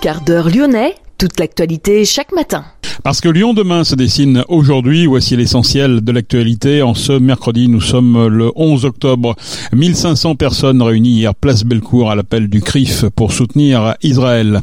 Quart d'heure lyonnais, toute l'actualité chaque matin. Parce que Lyon demain se dessine aujourd'hui, voici l'essentiel de l'actualité. En ce mercredi, nous sommes le 11 octobre. 1500 personnes réunies hier place Bellecour à l'appel du CRIF pour soutenir Israël.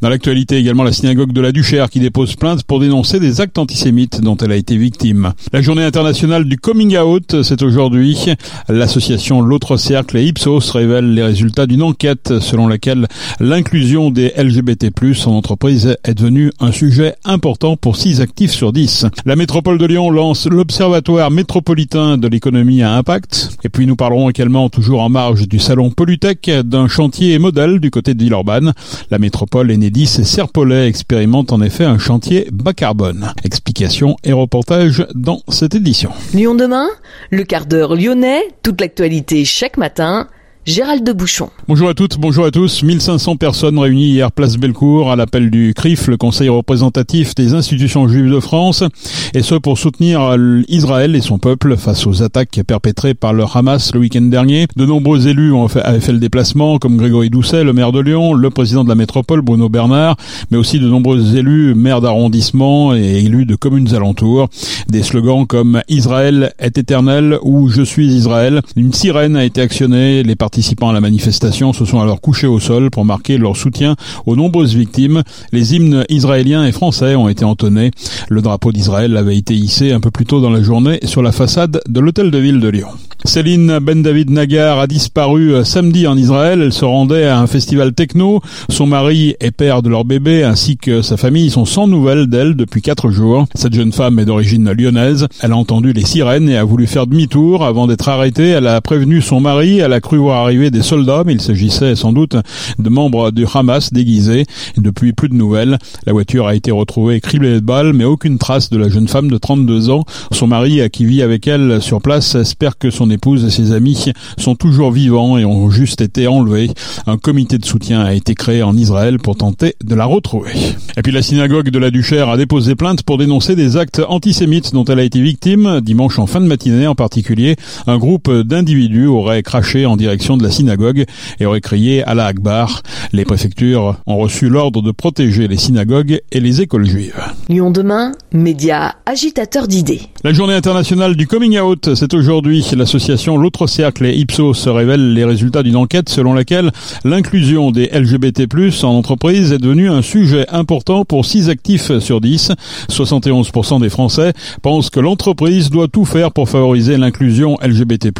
Dans l'actualité également, la synagogue de la Duchère qui dépose plainte pour dénoncer des actes antisémites dont elle a été victime. La journée internationale du coming out, c'est aujourd'hui. L'association L'autre cercle et Ipsos révèle les résultats d'une enquête selon laquelle l'inclusion des LGBT+, en entreprise est devenue un sujet important pour 6 actifs sur 10. La métropole de Lyon lance l'Observatoire métropolitain de l'économie à impact. Et puis nous parlerons également, toujours en marge du salon Polytech, d'un chantier modèle du côté de Villeurbanne. La métropole est Enedis et Serpollet expérimentent en effet un chantier bas carbone. Explications et reportages dans cette édition. Lyon demain, le quart d'heure lyonnais, toute l'actualité chaque matin Gérald de Bouchon. Bonjour à toutes, bonjour à tous. 1500 personnes réunies hier place Bellecour à l'appel du CRIF, le Conseil représentatif des institutions juives de France, et ce pour soutenir Israël et son peuple face aux attaques perpétrées par le Hamas le week-end dernier. De nombreux élus ont fait, avaient fait le déplacement, comme Grégory Doucet, le maire de Lyon, le président de la métropole, Bruno Bernard, mais aussi de nombreux élus, maires d'arrondissement et élus de communes alentours. Des slogans comme Israël est éternel ou Je suis Israël. Une sirène a été actionnée, les partis participants à la manifestation se sont alors couchés au sol pour marquer leur soutien aux nombreuses victimes. Les hymnes israéliens et français ont été entonnés. Le drapeau d'Israël avait été hissé un peu plus tôt dans la journée sur la façade de l'hôtel de ville de Lyon. Céline Ben David Nagar a disparu euh, samedi en Israël. Elle se rendait à un festival techno. Son mari et père de leur bébé ainsi que sa famille sont sans nouvelles d'elle depuis quatre jours. Cette jeune femme est d'origine lyonnaise. Elle a entendu les sirènes et a voulu faire demi-tour avant d'être arrêtée. Elle a prévenu son mari. Elle a cru voir arriver des soldats, mais il s'agissait sans doute de membres du Hamas déguisés. depuis, plus de nouvelles. La voiture a été retrouvée criblée de balles, mais aucune trace de la jeune femme de 32 ans. Son mari, qui vit avec elle sur place, espère que son épouse et ses amis sont toujours vivants et ont juste été enlevés. Un comité de soutien a été créé en Israël pour tenter de la retrouver. Et puis la synagogue de la Duchère a déposé plainte pour dénoncer des actes antisémites dont elle a été victime. Dimanche en fin de matinée en particulier, un groupe d'individus aurait craché en direction de la synagogue et aurait crié à la Akbar. Les préfectures ont reçu l'ordre de protéger les synagogues et les écoles juives. Lyon demain, média agitateur d'idées. La journée internationale du coming out, c'est aujourd'hui. L'association L'autre cercle et Ipsos révèle les résultats d'une enquête selon laquelle l'inclusion des LGBT+, en entreprise est devenue un sujet important pour 6 actifs sur 10. 71% des Français pensent que l'entreprise doit tout faire pour favoriser l'inclusion LGBT+.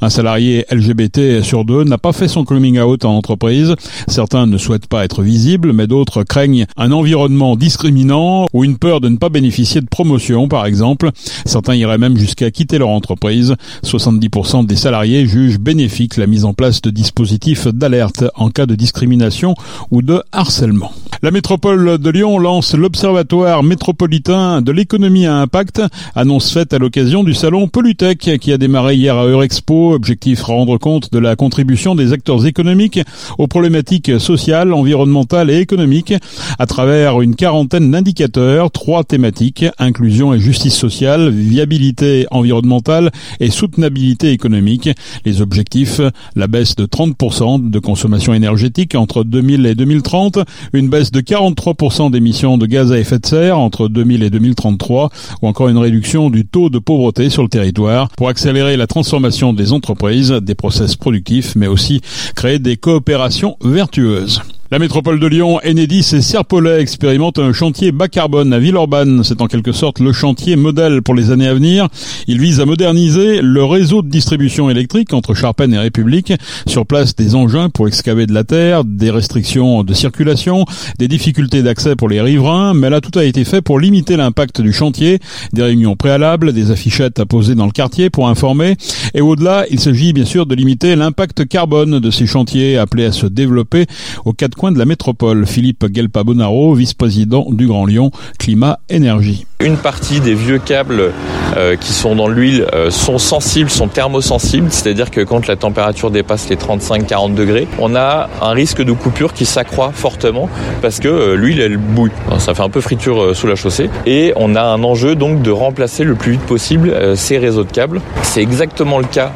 Un salarié LGBT sur deux n'a pas fait son coming out en entreprise. Certains ne souhaitent pas être visibles, mais d'autres craignent un environnement discriminant ou une peur de ne pas bénéficier de promotion, par exemple. Certains iraient même jusqu'à quitter leur entreprise. 70% des salariés jugent bénéfique la mise en place de dispositifs d'alerte en cas de discrimination ou de harcèlement. La métropole de Lyon lance l'Observatoire métropolitain de l'économie à impact, annonce faite à l'occasion du salon Polytech qui a démarré hier à Eurexpo. Objectif rendre compte de la contribution des acteurs économiques aux problématiques sociales, environnementales et économiques à travers une quarantaine d'indicateurs, trois thématiques, inclusion et justice sociale, viabilité environnementale et soutenabilité économique. Les objectifs, la baisse de 30% de consommation énergétique entre 2000 et 2030, une baisse de 43% d'émissions de gaz à effet de serre entre 2000 et 2033 ou encore une réduction du taux de pauvreté sur le territoire pour accélérer la transformation des entreprises, des process productifs mais aussi créer des coopérations vertueuses. La métropole de Lyon, Enedis et Serpollet expérimentent un chantier bas carbone à Villeurbanne. C'est en quelque sorte le chantier modèle pour les années à venir. Il vise à moderniser le réseau de distribution électrique entre Charpennes et République. Sur place, des engins pour excaver de la terre, des restrictions de circulation, des difficultés d'accès pour les riverains. Mais là, tout a été fait pour limiter l'impact du chantier. Des réunions préalables, des affichettes à poser dans le quartier pour informer. Et au-delà, il s'agit bien sûr de limiter l'impact carbone de ces chantiers appelés à se développer aux quatre de la métropole. Philippe Gelpa-Bonaro, vice-président du Grand Lyon, Climat Énergie. Une partie des vieux câbles euh, qui sont dans l'huile euh, sont sensibles, sont thermosensibles, c'est-à-dire que quand la température dépasse les 35-40 degrés, on a un risque de coupure qui s'accroît fortement parce que euh, l'huile elle bouille. ça fait un peu friture sous la chaussée et on a un enjeu donc de remplacer le plus vite possible ces réseaux de câbles. C'est exactement le cas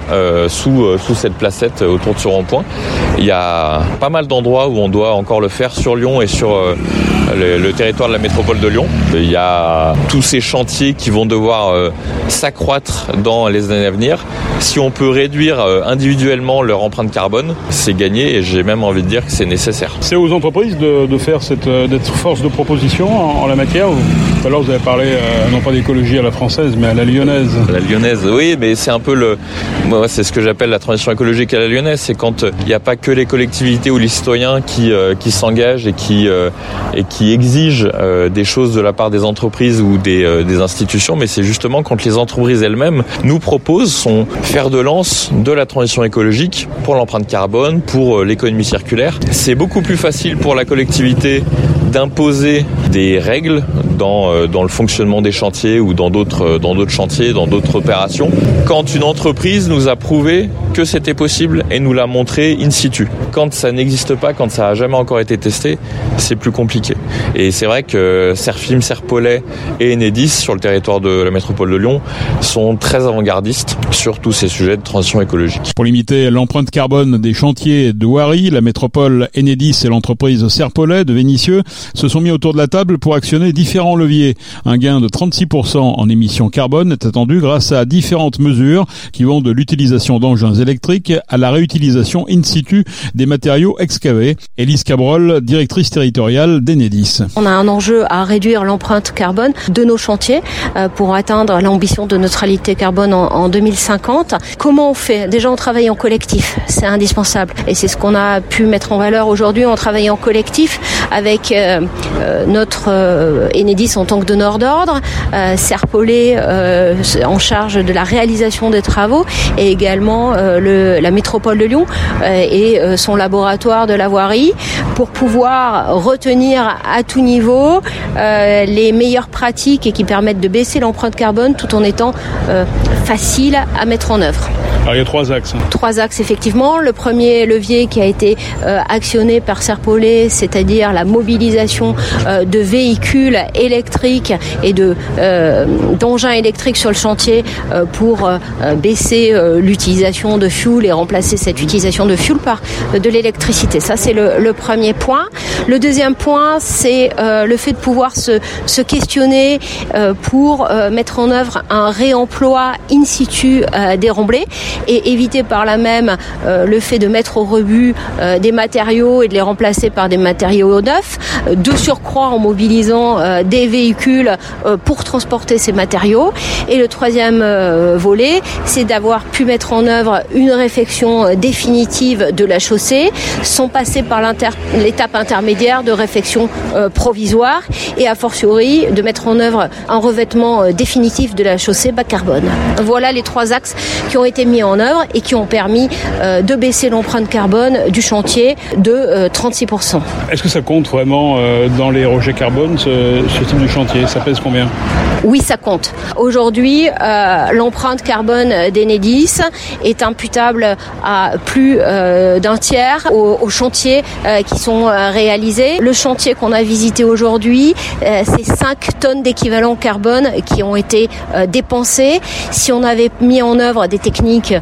sous, sous cette placette autour de ce rond-point Il y a pas mal d'endroits où on doit encore le faire sur Lyon et sur le, le, territoire de la métropole de Lyon. Il y a tous ces chantiers qui vont devoir euh, s'accroître dans les années à venir. Si on peut réduire euh, individuellement leur empreinte carbone, c'est gagné et j'ai même envie de dire que c'est nécessaire. C'est aux entreprises de, de faire cette euh, d'être force de proposition en, en la matière. Tout à l'heure vous avez parlé euh, non pas d'écologie à la française mais à la lyonnaise. La lyonnaise, oui, mais c'est un peu le, moi c'est ce que j'appelle la transition écologique à la lyonnaise, c'est quand il n'y a pas que les collectivités ou les citoyens qui qui s'engagent et qui qui exigent euh, des choses de la part des entreprises ou des, euh, institutions, mais c'est justement quand les entreprises elles-mêmes nous proposent son fer de lance de la transition écologique pour l'empreinte carbone, pour euh, l'économie circulaire. C'est beaucoup plus facile pour la collectivité d'imposer des règles dans, euh, dans le fonctionnement des chantiers ou dans d'autres euh, dans d'autres chantiers, dans d'autres opérations. Quand une entreprise nous a prouvé que c'était possible et nous l'a montré in situ. Quand ça n'existe pas, quand ça a jamais encore été testé, c'est plus compliqué. Et c'est vrai que Serfim, Serpollet et Enedis sur le territoire de la métropole de Lyon sont très avant-gardistes sur tous ces sujets de transition écologique. Pour limiter l'empreinte carbone des chantiers de Wari, la métropole Enedis et l'entreprise Serpollet de Vénissieux se sont mis autour de la table pour actionner différents leviers. Un gain de 36% en émissions carbone est attendu grâce à différentes mesures qui vont de l'utilisation d'engins électriques à la réutilisation in situ des matériaux excavés. Élise Cabrol, directrice territoriale d'Enedis. On a un enjeu à réduire l'empreinte carbone de nos chantiers euh, pour atteindre l'ambition de neutralité carbone en 2050. Comment on fait? Déjà, on travaille en collectif, c'est indispensable. Et c'est ce qu'on a pu mettre en valeur aujourd'hui. On travaille en collectif avec euh, euh, notre euh, Enedis en tant que donneur d'ordre, Serpollet en charge de la réalisation des travaux et également le, la métropole de Lyon et son laboratoire de la voirie pour pouvoir retenir à tout niveau les meilleures pratiques et qui permettent de baisser l'empreinte carbone tout en étant facile à mettre en œuvre. Alors il y a trois axes. Trois axes effectivement. Le premier levier qui a été euh, actionné par Serpollet, c'est-à-dire la mobilisation euh, de véhicules électriques et de euh, d'engins électriques sur le chantier euh, pour euh, baisser l'utilisation de fuel et remplacer cette utilisation de fuel par de l'électricité. Ça c'est le, le premier point. Le deuxième point, c'est le fait de pouvoir se, se questionner pour mettre en œuvre un réemploi in situ des remblais et éviter par là même euh, le fait de mettre au rebut euh, des matériaux et de les remplacer par des matériaux neufs, euh, de surcroît en mobilisant des véhicules pour transporter ces matériaux. Et le troisième volet, c'est d'avoir pu mettre en œuvre une réfection définitive de la chaussée sans passer par l'étape intermédiaire de réfection provisoire et a fortiori de mettre en œuvre un revêtement définitif de la chaussée bas carbone. Voilà les trois axes qui ont été mis en œuvre et qui ont permis euh, de baisser l'empreinte carbone du chantier de euh, 36%. Est-ce que ça compte vraiment euh, dans les rejets carbone, ce, ce type de chantier? Ça pèse combien? Oui, ça compte. Aujourd'hui, euh, l'empreinte carbone d'Enedis est imputable à plus euh, d'un tiers aux, aux chantiers euh, qui sont euh, réalisés. Le chantier qu'on a visité aujourd'hui, euh, c'est 5 tonnes d'équivalent carbone qui ont été euh, dépensées. Si on avait mis en œuvre des techniques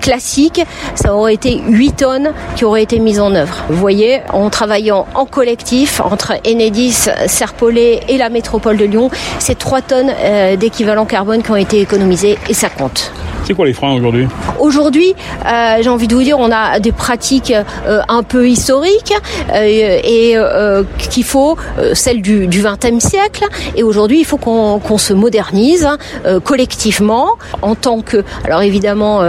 classiques, ça aurait été 8 tonnes qui auraient été mises en œuvre. Vous voyez, en travaillant en collectif entre Enedis, Serpollet et la métropole de Lyon, c'est 3 tonnes euh, d'équivalent carbone qui ont été économisées et ça compte. C'est quoi les freins aujourd'hui Aujourd'hui, euh, j'ai envie de vous dire, on a des pratiques euh, un peu historiques euh, et qu'il faut, celles du, du 20e siècle. Et aujourd'hui, il faut qu'on se modernise euh, collectivement en tant que, alors évidemment,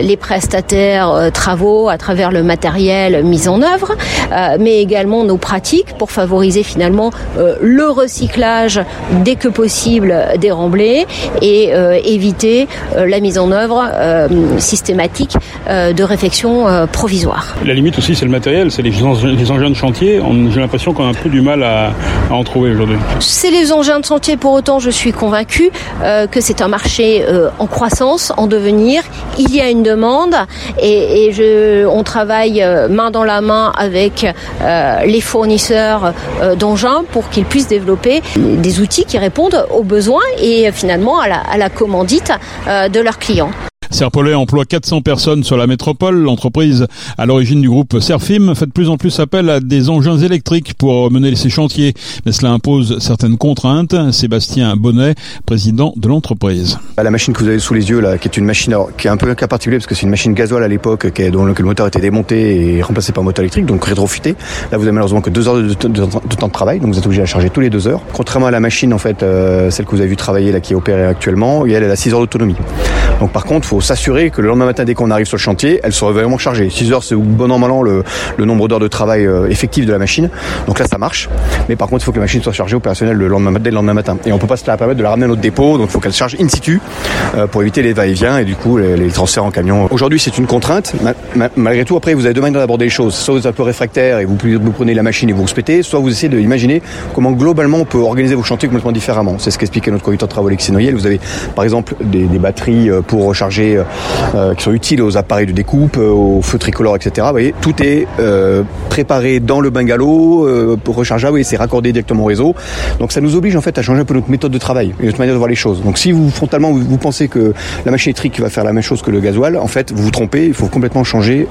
les prestataires travaux à travers le matériel mis en œuvre, mais également nos pratiques pour favoriser finalement le recyclage dès que possible des remblais et éviter la mise en œuvre euh, systématique euh, de réfection euh, provisoire. La limite aussi, c'est le matériel, c'est les, les, engins de chantier. J'ai l'impression qu'on a un peu du mal à, à en trouver aujourd'hui. C'est les engins de chantier, pour autant, je suis convaincue que c'est un marché en croissance, en devenir. Il y a une demande et, et je, on travaille main dans la main avec les fournisseurs d'engins pour qu'ils puissent développer des outils qui répondent aux besoins et finalement à la, à la commandite de leurs clients. Serpollet emploie 400 personnes sur la métropole. L'entreprise, à l'origine du groupe Serfim, fait de plus en plus appel à des engins électriques pour mener ses chantiers. Mais cela impose certaines contraintes. Sébastien Bonnet, président de l'entreprise. La machine que vous avez sous les yeux, là, qui est une machine qui est un peu un cas particulier parce que c'est une machine gasoil à l'époque, dont le moteur était démonté et remplacé par un moteur électrique, donc rétrofité. Là, vous avez malheureusement que deux heures de, temps de travail, donc vous êtes obligé à charger tous les deux heures. Contrairement à la machine, en fait, euh, celle que vous avez vu travailler, là, qui est opérée actuellement, elle, elle a 6 heures d'autonomie. Donc par contre, il s'assurer que le lendemain matin, dès qu'on arrive sur le chantier, elle soit vraiment chargée. 6 heures, c'est bon an, mal an le, nombre d'heures de travail euh, effectif de la machine. Donc là, ça marche. Mais par contre, il faut que la machine soit chargée opérationnelle le lendemain, dès le lendemain matin. Et on peut pas se la permettre de la ramener à notre dépôt, donc il faut qu'elle charge in situ euh, pour éviter les va-et-vient et du coup les, transferts en camion. Aujourd'hui, c'est une contrainte. malgré tout, après, vous avez deux manières d'aborder les choses. Soit vous êtes un peu réfractaire et vous, prenez la machine et vous vous pétez, soit vous essayez d'imaginer comment globalement on peut organiser vos chantiers complètement différemment. C'est ce qu'expliquait notre conducteur de travaux Alexis Noyel. Vous avez par exemple des, des batteries euh, pour recharger euh, qui sont utiles aux appareils de découpe, euh, aux feux tricolores, etc. Vous voyez, tout est euh, préparé dans le bungalow rechargeable et c'est raccordé directement au réseau. Donc ça nous oblige en fait à changer un peu notre méthode de travail notre manière de voir les choses. Donc si vous frontalement vous, pensez que la machine électrique va faire la même chose que le gasoil, en fait vous vous trompez. Il faut complètement changer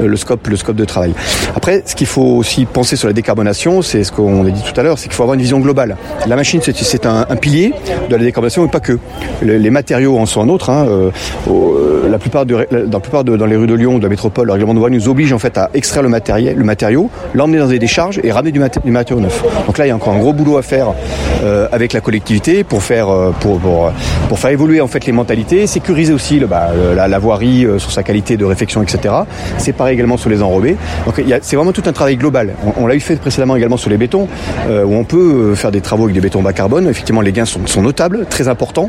le scope, le scope de travail. Après, ce qu'il faut aussi penser sur la décarbonation, c'est ce qu'on a dit tout à l'heure, c'est qu'il faut avoir une vision globale. La machine, c'est un, un, pilier de la décarbonation, mais pas que. Les, matériaux en sont un autre. Hein. Euh, la plupart, dans, la plupart dans les rues de Lyon, de la métropole, le règlement de voie nous oblige en fait à extraire le matériel, le matériau, l'emmener dans des décharges et ramener du, matériau neuf. Donc là, il y a encore un gros boulot à faire euh, avec la collectivité pour faire euh, pour, faire évoluer en fait les mentalités, sécuriser aussi bah, la, voirie sur sa qualité de réfection, etc. C'est pareil également sur les enrobés. Donc c'est vraiment tout un travail global. On, l'a eu fait précédemment également sur les bétons, où on peut faire des travaux avec des bétons bas carbone. Effectivement, les gains sont notables, très importants.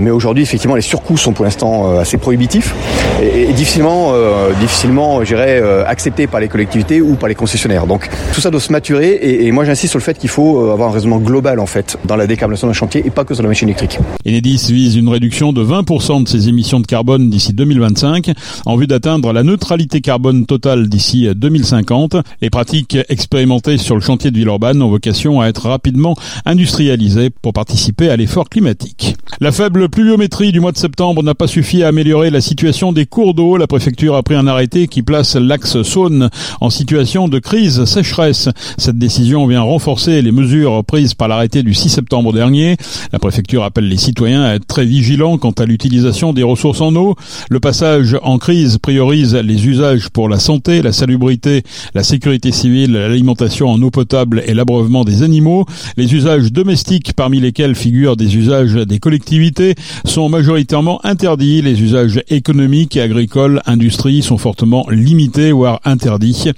mais aujourd'hui, effectivement, les surcoûts sont pour l'instant assez prohibitif et, difficilement, euh, difficilement, j'irais, euh, accepté par les collectivités ou par les concessionnaires. Donc tout ça doit se maturer et, moi j'insiste sur le fait qu'il faut euh, avoir un raisonnement global en fait dans la décarbonation d'un chantier et pas que sur la machine électrique. Enedis vise une réduction de 20% de ses émissions de carbone d'ici 2025 en vue d'atteindre la neutralité carbone totale d'ici 2050. Les pratiques expérimentées sur le chantier de Villeurbanne ont vocation à être rapidement industrialisées pour participer à l'effort climatique. La faible pluviométrie du mois de septembre n'a pas suffi à améliorer la situation des cours d'eau. La préfecture a pris un arrêté qui place l'axe Saône en situation de crise sécheresse. Cette décision vient renforcer les mesures prises par l'arrêté du 6 septembre dernier. La préfecture appelle les citoyens à être très vigilants quant à l'utilisation des ressources en eau. Le passage en crise priorise les usages pour la santé, la salubrité, la sécurité civile, l'alimentation en eau potable et l'abreuvement des animaux. Les usages domestiques, parmi lesquels figurent des usages des collectivités, sont majoritairement interdits. Les usages économiques et agricoles, industrie sont fortement limités, voire interdits.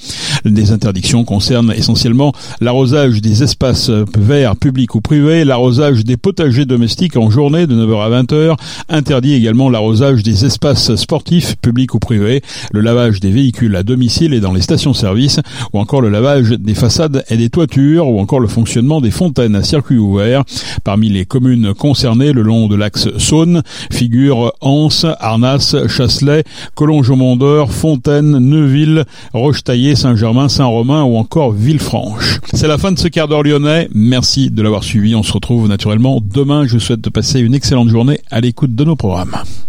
Des interdictions concernent essentiellement l'arrosage des espaces verts publics ou privés, l'arrosage des potagers domestiques en journée de 9h à 20h, interdit également l'arrosage des espaces sportifs publics ou privés, le lavage des véhicules à domicile et dans les stations-service, ou encore le lavage des façades et des toitures, ou encore le fonctionnement des fontaines à circuit ouvert. Parmi les communes concernées le long de l'axe Saône figurent Anse, Arnas, Chasselet, Collonges-Mondeur, Fontaine, Neuville, Rochetaillé, Saint-Germain, Saint-Romain ou encore Villefranche. C'est la fin de ce quart d'heure lyonnais. Merci de l'avoir suivi. On se retrouve naturellement demain. Je souhaite de passer une excellente journée à l'écoute de nos programmes.